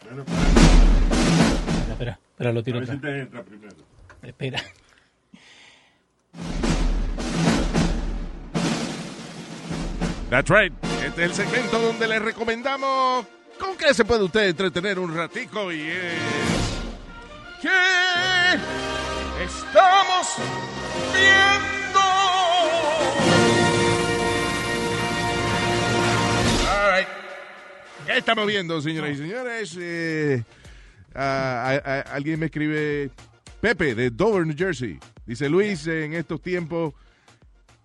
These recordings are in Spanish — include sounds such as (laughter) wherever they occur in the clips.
Espera, espera, espera, lo A tiro ver si atrás. te entra primero. Espera. That's right. Este es el segmento donde le recomendamos con qué se puede usted entretener un ratico y es... ¿Qué estamos viendo? ¿Qué estamos viendo, señoras y señores? Eh, alguien me escribe, Pepe, de Dover, New Jersey. Dice Luis, en estos tiempos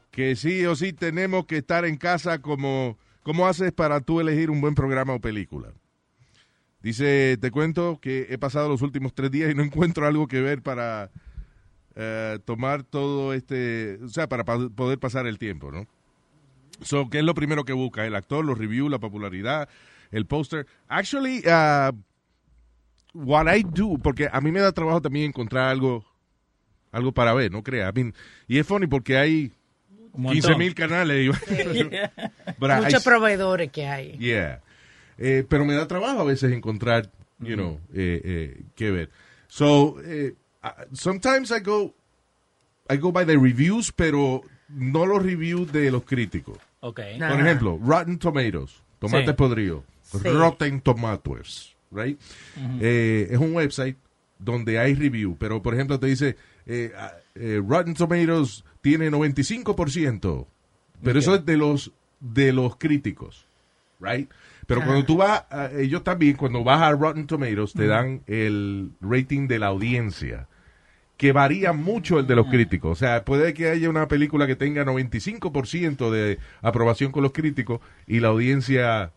que sí o sí tenemos que estar en casa como... ¿Cómo haces para tú elegir un buen programa o película? Dice, te cuento que he pasado los últimos tres días y no encuentro algo que ver para eh, tomar todo este, o sea, para pa- poder pasar el tiempo, ¿no? So, ¿qué es lo primero que busca? El actor, los reviews, la popularidad, el póster. Actually, uh, what I do, porque a mí me da trabajo también encontrar algo, algo para ver, no crea. I mean, y es funny porque hay Un montón. 15 mil canales. (laughs) But I- Muchos proveedores que hay. Yeah. Eh, pero me da trabajo a veces encontrar, you know, eh, eh, qué ver. So, eh, uh, sometimes I go, I go by the reviews, pero no los reviews de los críticos. Ok. No. Por ejemplo, Rotten Tomatoes, tomates Sí. podridos, Sí. Rotten Tomatoes, right? Eh, es un website donde hay review, pero por ejemplo te dice, eh, ah, eh, Rotten Tomatoes tiene 95%, pero eso es de los de los críticos, right? Pero Ah. cuando tú vas, a- ellos también, cuando vas a Rotten Tomatoes, te dan el rating de la audiencia, que varía mucho el de los críticos. O sea, puede que haya una película que tenga 95% de aprobación con los críticos y la audiencia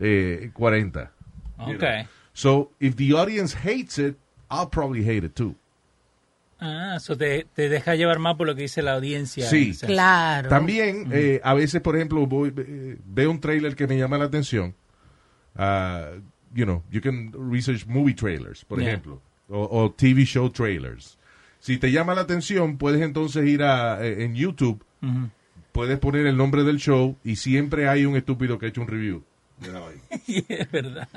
eh, 40. you Ok. know. So, if the audience hates it, I'll probably hate it too. Ah, eso te, te deja llevar más por lo que dice la audiencia. Sí. O sea, Claro. También, eh, a veces, por ejemplo, voy, eh, veo un trailer que me llama la atención. Ah, you know, you can research movie trailers, por Yeah. ejemplo, o, o TV show trailers. Si te llama la atención, puedes entonces ir a, eh, en YouTube, puedes poner el nombre del show y siempre hay un estúpido que ha hecho un review. (laughs) es verdad.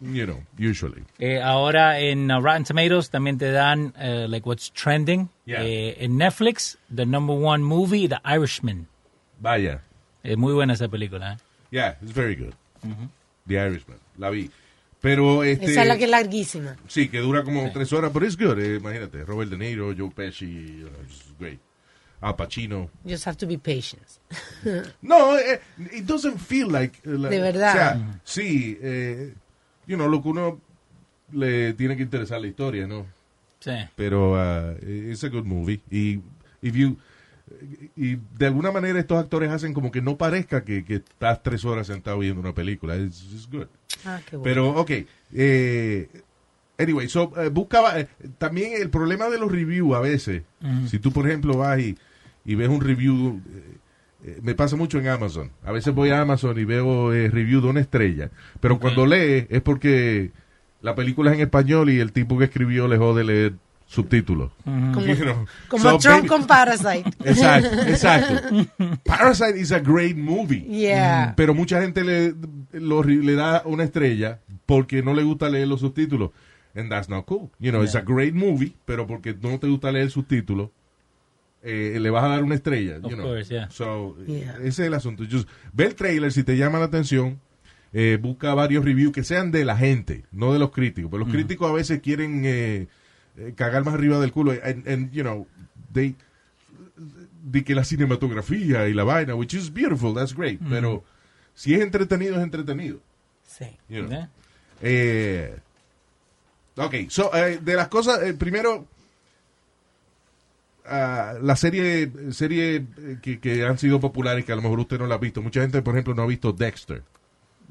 You know, usually. Eh, ahora en uh, Rotten Tomatoes también te dan eh, like what's trending. Yeah. Eh, en Netflix, the number one movie, The Irishman. Vaya. Es muy buena esa película. ¿eh? Yeah, it's very good. The Irishman. La vi. Pero este. Esa es la que es larguísima. Sí, que dura como tres horas, pero es good. eh, imagínate, Robert De Niro, Joe Pesci, uh, it's great. Al Pacino. You just have to be patient. (laughs) No, eh, it doesn't feel like... eh, la- De verdad. O sea, sí, eh, you know, lo que uno le tiene que interesar la historia, ¿no? Sí. Pero uh, it's a good movie. Y, if you, y de alguna manera estos actores hacen como que no parezca que, que estás tres horas sentado viendo una película. It's, it's good. Ah, qué bueno. Pero, ok. Eh, anyway, so, eh, buscaba. eh, también el problema de los reviews a veces. Si tú, por ejemplo, vas y, y ves un review. eh, eh, me pasa mucho en Amazon. A veces voy a Amazon y veo eh, review de una estrella. Pero cuando lee es porque la película es en español y el tipo que escribió le jode leer subtítulos. como You know. como So, Trump baby- con Parasite. (laughs) Exacto, exacto. (laughs) Parasite is a great movie. Yeah. Pero mucha gente le, lo- le da una estrella porque no le gusta leer los subtítulos. And that's not cool. You know, it's a great movie, pero porque no te gusta leer subtítulos, eh, le vas a dar una estrella. Of you know. course, yeah. So, Yeah. ese es el asunto. Just ve el trailer si te llama la atención. eh, busca varios reviews que sean de la gente, no de los críticos. Pero los críticos a veces quieren eh, cagar más arriba del culo. And, and, you know, they, de que la cinematografía y la vaina, which is beautiful, that's great. Pero si es entretenido, es entretenido. Sí. you know. Yeah. Eh, ok, so, eh, de las cosas, eh, primero, la serie, serie eh, que, que han sido populares, que a lo mejor usted no la ha visto. Mucha gente, por ejemplo, no ha visto Dexter.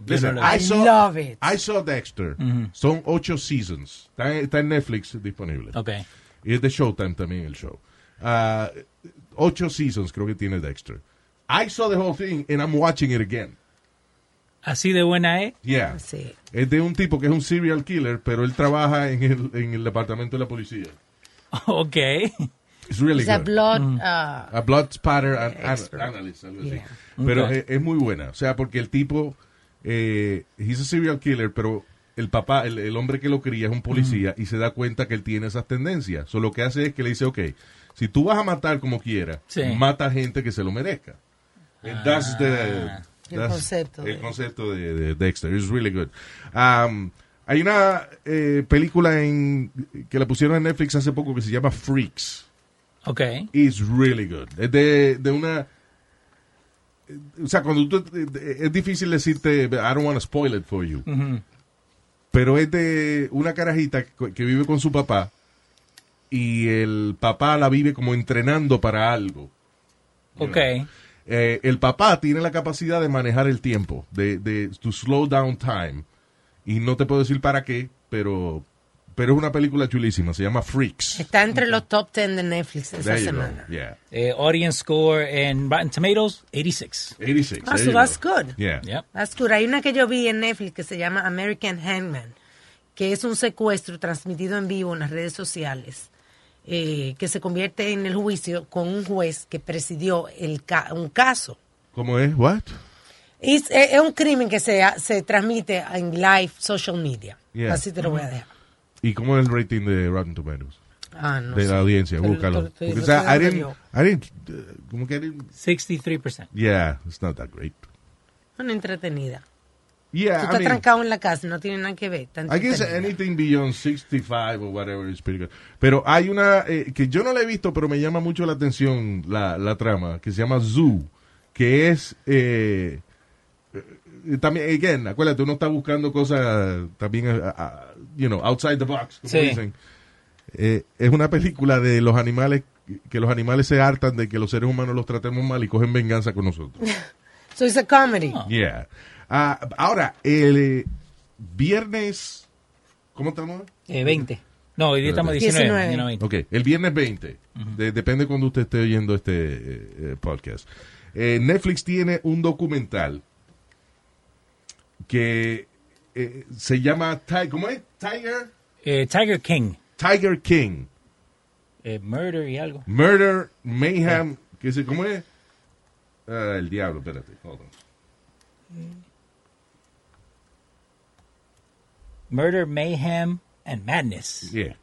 Listen, no I I saw, love it. I saw Dexter. Son ocho seasons. Está, en- está en Netflix disponible. Y es de Showtime también el show. Ah, ocho seasons creo que tiene Dexter. I saw the whole thing and I'm watching it again. Así de buena es. Yeah. Sí. Es de un tipo que es un serial killer, pero él trabaja en el, en el departamento de la policía. (laughs) Ok. It's really It's a good. blood. uh, a blood spatter an- analyst, algo así. Yeah. Pero es, es muy buena. O sea, porque el tipo, eh, he's a serial killer, pero el papá, el, el hombre que lo cría es un policía y se da cuenta que él tiene esas tendencias. So, lo que hace es que le dice, ok, si tú vas a matar como quieras, Sí. mata gente que se lo merezca. And that's the- El that's concepto El de- concepto de, de Dexter. It's really good. Um, hay una eh, película en, que la pusieron en Netflix hace poco que se llama Freaks. Ok. It's really good. Es de, de una... O sea, cuando tú... Es difícil decirte... I don't want to spoil it for you. Pero es de una carajita que vive con su papá y el papá la vive como entrenando para algo. Ok. Eh, el papá tiene la capacidad de manejar el tiempo, de, de to slow down time. Y no te puedo decir para qué, pero, pero es una película chulísima. Se llama Freaks. Está entre los top 10 de Netflix go. semana. Yeah. Eh, audience score en Rotten Tomatoes, 86. 86. Ah, so that's go. good. Yeah. Yep. That's good. Hay una que yo vi en Netflix que se llama American Hangman, que es un secuestro transmitido en vivo en las redes sociales, eh, que se convierte en el juicio con un juez que presidió el ca- un caso. ¿Cómo es? What? Es, es- un crimen que se, se transmite en live social media. Yeah. Así te lo voy a dejar. ¿Y cómo es el rating de Rotten Tomatoes? Ah, no de sé. la audiencia, Pero búscalo. Porque, o sea, I didn't. I didn't, uh, como que I didn't, 63%. yeah, it's not that great. Una entretenida. Yeah, Tú I estás mean, trancado en la casa, no tiene nada que ver. I guess anything beyond 65 or whatever is pretty good. Pero hay una eh, que yo no la he visto, pero me llama mucho la atención la, la trama, que se llama Zoo, que es eh, también, again, acuérdate, uno está buscando cosas también, eh, you know, outside the box, como Sí. dicen. Eh, es una película de los animales, que los animales se hartan de que los seres humanos los tratemos mal y cogen venganza con nosotros. (laughs) So it's a comedy. Ah. Yeah. Ah, ahora, el eh, viernes, ¿cómo estamos? Eh, 20. No, hoy día estamos 19. 19. mañana 20. Ok, el viernes 20. De- depende cuando usted esté oyendo este eh, eh, podcast. Eh, Netflix tiene un documental que eh, se llama, ¿cómo es? Tiger, Eh, Tiger King. Tiger King. Eh, murder y algo. Murder, Mayhem, que se, ¿cómo es? Ah, el diablo, espérate. hold on. Murder, Mayhem and Madness. Yeah.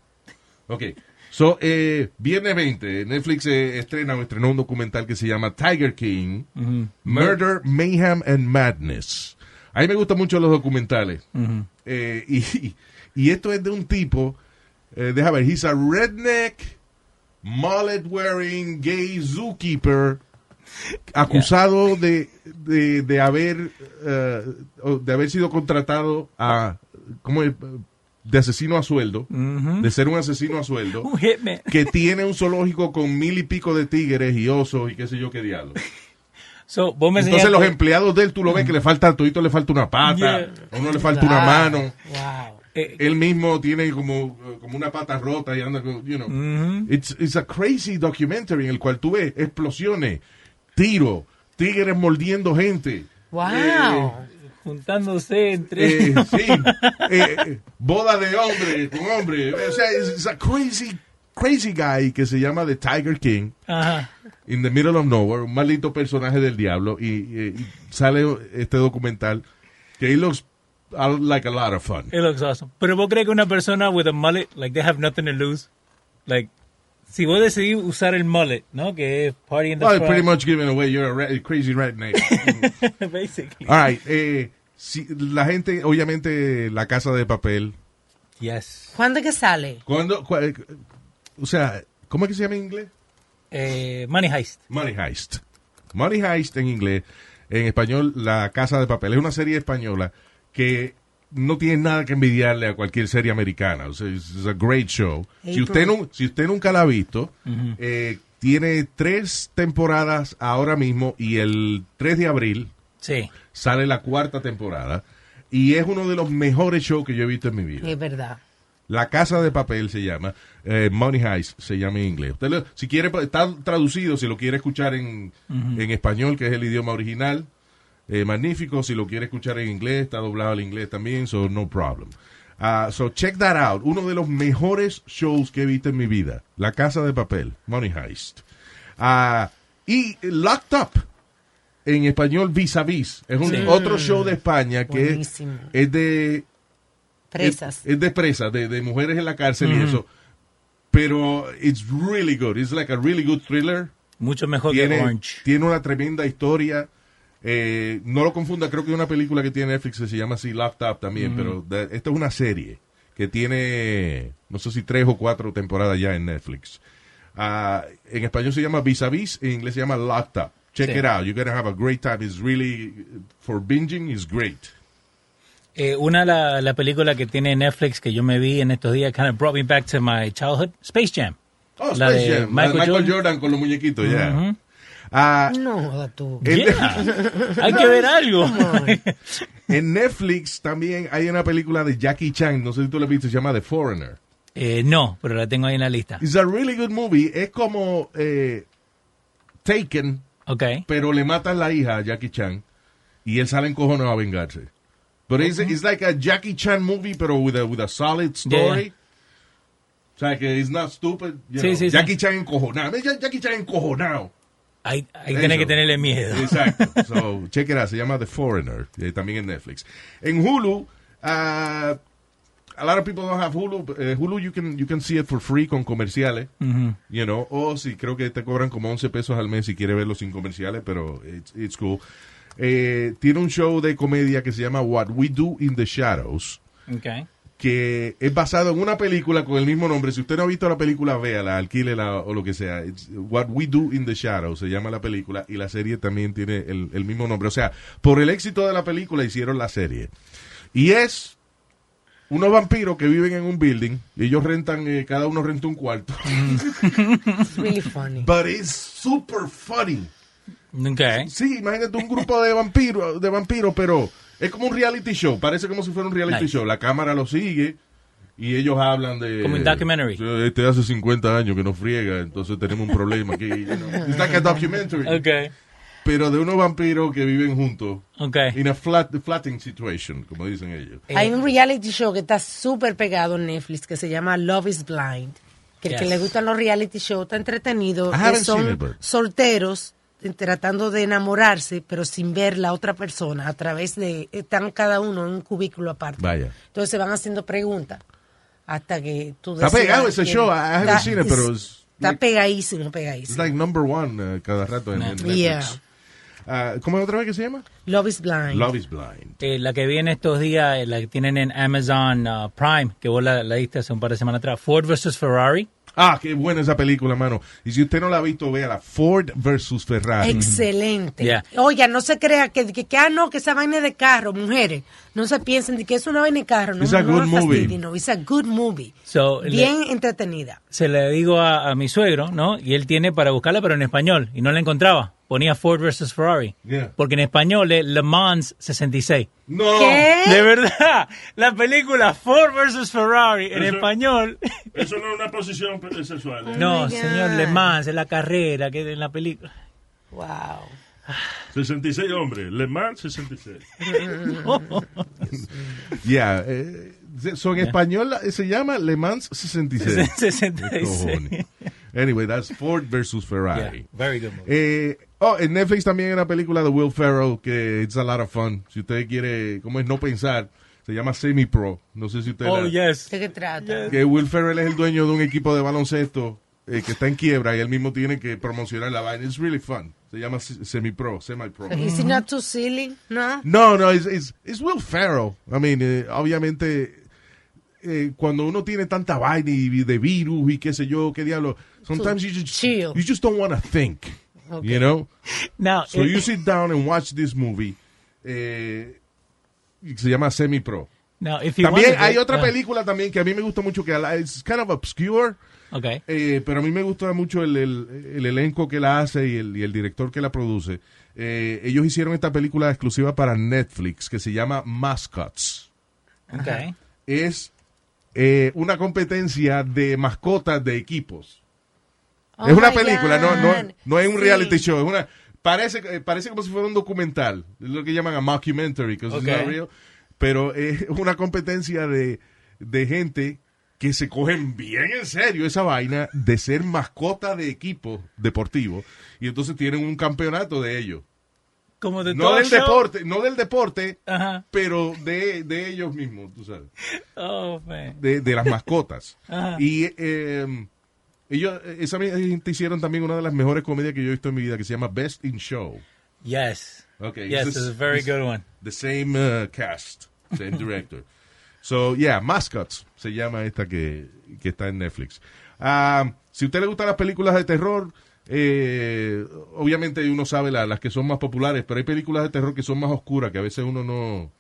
Ok. So, eh, viernes 20, Netflix eh, estrena o estrenó un documental que se llama Tiger King. Murder, Mayhem and Madness. A mí me gustan mucho los documentales. Eh, y, y esto es de un tipo, eh, déjame ver, he's a redneck, mullet wearing, gay zookeeper, acusado de, de, de haber, o de haber sido contratado a, ¿cómo es? de asesino a sueldo, de ser un asesino a sueldo, (laughs) Un hitman. que tiene un zoológico con mil y pico de tigres y osos y qué sé yo qué diablo. So, vos me Entonces los empleados de él, tú lo ves que le falta, a todito le falta una pata, Yeah. a uno le falta una mano. Wow. eh, Él mismo tiene como, eh, como una pata rota y anda con, you know. ujú. It's, it's a crazy documentary en el cual tú ves explosiones, tiros, tigres mordiendo gente. Wow. Juntándose entre Eh, sí, (laughs) eh, eh, boda de hombre con hombre. O sea, it's, it's a crazy, crazy guy que se llama The Tiger King. Ajá. in the middle of nowhere, un maldito personaje del diablo, y, y- y sale este documental que he looks uh, like a lot of fun. It looks awesome. Pero vos crees que una persona with a mullet, like they have nothing to lose? Like, si vos decidís usar el mullet, ¿no? Que es party in the Well, pretty much giving away, you're a re- crazy redneck. (laughs) Basically. All right, eh, si, la gente, obviamente, la casa de papel. Yes. ¿Cuándo es que sale? Cuando, cua- eh, o sea, ¿cómo es que se llama en inglés? Eh, Money Heist. Money Heist. Money Heist en inglés, en español, La Casa de Papel. Es una serie española que no tiene nada que envidiarle a cualquier serie americana. O sea, es a great show. Si usted, no, si usted nunca la ha visto, eh, tiene tres temporadas ahora mismo y el 3 de abril Sí. sale la cuarta temporada. Y es uno de los mejores shows que yo he visto en mi vida. Es verdad. La Casa de Papel se llama, eh, Money Heist se llama en inglés. Usted lo- si quiere, pues, está traducido, si lo quiere escuchar en, en español, que es el idioma original, eh, magnífico. Si lo quiere escuchar en inglés, está doblado al inglés también, so no problem. Ah, so check that out. Uno de los mejores shows que he visto en mi vida. La Casa de Papel, Money Heist. Ah, y Locked Up, en español Vis a Vis. Es un Sí. otro show de España que Buenísimo. es de Presas. Es, es de presas, de, de mujeres en la cárcel y eso. Pero it's really good. It's like a really good thriller. Mucho mejor que Tiene, Orange. tiene una tremenda historia. Eh, no lo confunda, creo que hay una película que tiene Netflix que se llama así Up también, pero de- esta es una serie que tiene, no sé si tres o cuatro temporadas ya en Netflix. Ah, en español se llama Vis a Vis, en inglés se llama Locked Up. Check Sí. it out. You're going to have a great time. It's really, for binging, it's great. Eh, una la, la película que tiene Netflix que yo me vi en estos días kind of brought me back to my childhood, Space Jam. Oh, La Space de Jam. La de Michael Michael, Jordan. Jordan. con los muñequitos, ya. Ah, No, tú. en, Yeah. Hay que ver algo. (laughs) en Netflix también hay una película de Jackie Chan, no sé si tú la has visto, se llama The Foreigner. Eh, no, pero la tengo ahí en la lista. It's a really good movie. Es como eh, Taken, Ok. pero le matan la hija a Jackie Chan y él sale encojonado a vengarse. But it's, it's like a Jackie Chan movie, pero with a, with a solid story. Yeah. O sea, que it's not stupid. you Sí, know. sí, sí. Jackie Chan encojonado. Jackie Chan encojonado. Hay Eso. que tener que tenerle miedo. Exacto. (laughs) So, check it out. Se llama The Foreigner. eh, también en Netflix. En Hulu, uh, a lot of people don't have Hulu. Eh, Hulu, you can, you can see it for free con comerciales. You know, o si creo que te cobran como 11 pesos al mes si quieres verlo sin comerciales, pero it's, it's cool. Eh, tiene un show de comedia que se llama What We Do in the Shadows Ok. que es basado en una película con el mismo nombre. Si usted no ha visto la película, véala, alquílela o lo que sea. It's What We Do in the Shadows se llama la película y la serie también tiene el, el mismo nombre. O sea, por el éxito de la película hicieron la serie. Y es unos vampiros que viven en un building y ellos rentan, eh, cada uno renta un cuarto. (laughs) It's really funny. But it's super funny. Ok. Sí, imagínate un grupo de vampiros, de vampiros, pero es como un reality show. Parece como si fuera un reality Nice. show. La cámara lo sigue y ellos hablan de... Como un documentary. Este hace 50 años que no friega, entonces tenemos un problema aquí. you know. (laughs) It's like a documentary. Ok. Pero de unos vampiros que viven juntos. Ok. In a flat, flatting situation, como dicen ellos. Hay un reality show que está súper pegado en Netflix que se llama Love is Blind. Que el que Yes. le gustan los reality shows está entretenido. I que son it, but- solteros tratando de enamorarse, pero sin ver la otra persona a través de... Están cada uno en un cubículo aparte. Vaya. Entonces se van haciendo preguntas hasta que tú Está pegado ese quién- show. I haven't Está- seen it, pero es Está like- pegadísimo, It's pegadísimo. like number one eh, cada rato en, en Netflix. Yeah. Ah, ¿Cómo es otra vez que se llama? Love is Blind. Love is Blind. Eh, la que viene estos días, eh, la que tienen en Amazon uh, Prime, que vos la, la diste hace un par de semanas atrás, Ford vs. Ferrari. Ah, qué buena esa película, mano. Y si usted no la ha visto, véala. Ford versus Ferrari. Excelente. Yeah. Oiga, no se crea que, que, que, ah, no, que esa vaina de carro, mujeres. No se piensen de que es una vaina de carro. No, It's a no good la movie. no. It's a good movie. So, le- Bien entretenida. se le digo a, a mi suegro, ¿no? Y él tiene para buscarla, pero en español, y no la encontraba. Ponía Ford vs. Ferrari. Yeah. Porque en español es Le Mans 66. No. ¿Qué? De verdad, la película Ford vs. Ferrari en Eso- español. Eso no es una posición sexual. ¿eh? No, my señor. Le Mans es la carrera que en la película. Wow. 66 hombres. Le Mans 66. (laughs) Yeah. eh, so en español eh, se llama Le Mans 66. 66. (laughs) Anyway, that's Ford versus Yeah, Ferrari. very good movie. Eh, oh, en Netflix también hay una película de Will Ferrell que it's a lot of fun. Si usted quiere, como es no pensar, se llama Semi Pro. No sé si usted Oh, la- yes. ¿De qué trata? que Will Ferrell es el dueño de un equipo de baloncesto eh, que está en quiebra y él mismo tiene que promocionar la vaina. It's really fun. Se llama Semi Pro, Semi Pro. Is it not too silly? No. No, no, it's, it's, it's Will Ferrell. I mean, eh, obviamente, eh, cuando uno tiene tanta vaina y de virus y qué sé yo, qué diablo, sometimes you just, chill. you just don't want to think, you know? (laughs) Now, So you sit down and watch this movie. Eh, se llama Semi Pro. now, if you También hay otra ah, película también que a mí me gusta mucho, que es kind of obscure, Okay. eh, pero a mí me gusta mucho el, el- el elenco que la hace y el, y el director que la produce. Eh, ellos hicieron esta película exclusiva para Netflix que se llama Mascots. Okay. Es eh, una competencia de mascotas de equipos. Oh es una my película, no, no, no es un Sí. reality show. Es una, parece, eh, parece como si fuera un documental. Es lo que llaman a mockumentary, because it's not real. Pero es una competencia de, de gente que se cogen bien en serio esa vaina de ser mascota de equipo deportivo. Y entonces tienen un campeonato de ellos. como de No todo del show. deporte, no del deporte, Ajá. pero de, de ellos mismos, tú sabes. Oh, man. de, de las mascotas. Ajá. Y eh, ellos, esa gente hicieron también una de las mejores comedias que yo he visto en mi vida, que se llama Best in Show. Yes. Okay, Yes, this it's is- a very good one. The same uh, cast, same (laughs) director. so, yeah, Mascots se llama esta que, que está en Netflix. Ah, si a usted le gustan las películas de terror, eh, obviamente uno sabe la- las que son más populares, pero hay películas de terror que son más oscuras, que a veces uno no,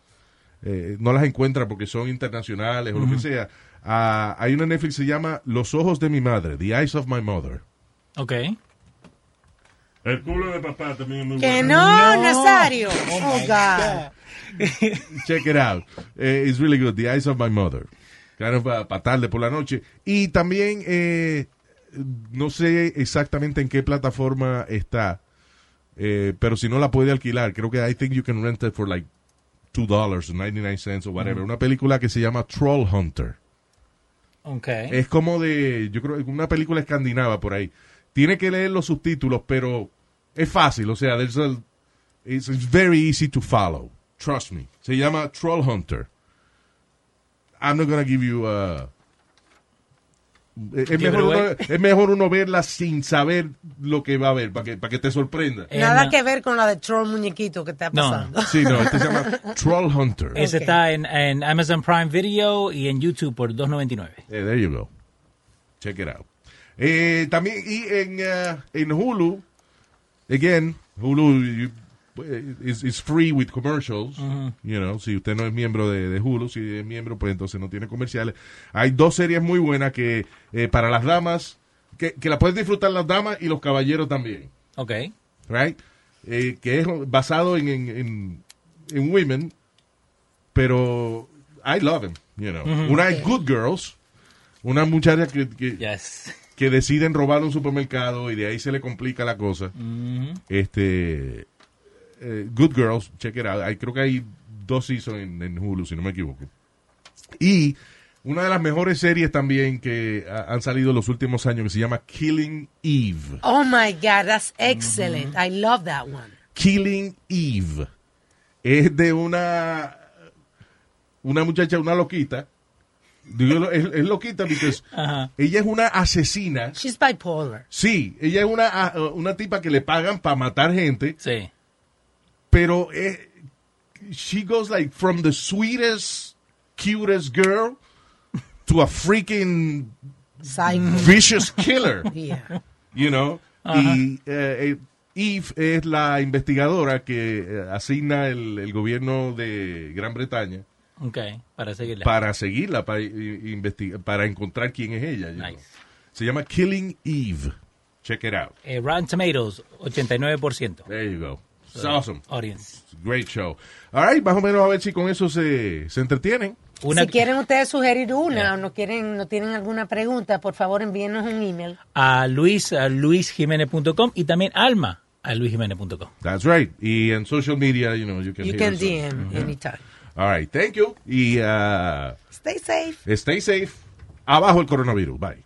eh, no las encuentra porque son internacionales o lo que sea. Ah, hay una Netflix que se llama Los ojos de mi madre, The Eyes of My Mother. Okay. El culo de papá también es muy Que bueno. no, No. Nazario. Oh, Oh, my God. Check it out. Eh, it's really good. The Eyes of My Mother. Of para tarde por la noche. Y también, eh, no sé exactamente en qué plataforma está, eh, pero si no la puede alquilar, creo que I think you can rent it for like $2 or 99 cents o whatever. Una película que se llama Troll Hunter. Es como de, yo creo una película escandinava por ahí. Tiene que leer los subtítulos, pero es fácil. O sea, a- it's, it's very easy to follow. Trust me. Se llama Troll Hunter. I'm not gonna give you uh, es, Give mejor it uno, es mejor uno verla sin saber lo que va a ver, para que, para que te sorprenda. Eh, Nada no. que ver con la de Troll Muñequito que está No. pasando. Sí, no, este (laughs) se llama Troll Hunter. Ese Ok. está en, en Amazon Prime Video y en YouTube por 2.99. Eh, there you go. Check it out. Eh, también, y en, uh, en Hulu, again, Hulu you- eh, is, is free with commercials. You know, si usted no es miembro de, de Hulu, si es miembro, pues entonces no tiene comerciales. Hay dos series muy buenas que eh, para las damas, que, que la pueden disfrutar las damas y los caballeros también. Okay. right? Eh, que es basado en, en, en, en women, pero I love him, you know. Una es Good Girls, una muchacha que, que, Yes. que deciden robar un supermercado y de ahí se le complica la cosa. Este, eh, Good Girls, check it out. Hay, creo que hay dos seasons en, en Hulu, si no me equivoco. Y una de las mejores series también que han salido en los últimos años que se llama Killing Eve. Oh my God, that's excellent. I love that one. Killing Eve. Es de una una muchacha, una loquita. Es, es loquita porque (laughs) ella es una asesina. She's bipolar. Sí, ella es una, una tipa que le pagan para matar gente, Sí. Pero eh, she goes like from the sweetest, cutest girl to a freaking Psycho. vicious killer. (laughs) Yeah. you know. Y eh, eh, Eve es la investigadora que eh, asigna el, el gobierno de Gran Bretaña Okay. Para seguirla. para seguirla, para, i- investigar, para encontrar quién es ella. you know. Nice. Se llama Killing Eve. Check it out. Eh, Rotten Tomatoes, 89%. There you go. It's awesome. Audience. It's great show. All right, más o menos a ver si con eso se, se entretienen. Una, Si quieren ustedes sugerir una o no quieren, no tienen alguna pregunta, por favor envíenos un email. a Luis, a luisjimenez.com y también Alma a luisjimenez.com. That's right. Y en social media, you know, you can You can us. DM anytime. All right, thank you. Y uh, Stay safe. stay safe. Abajo el coronavirus. Bye.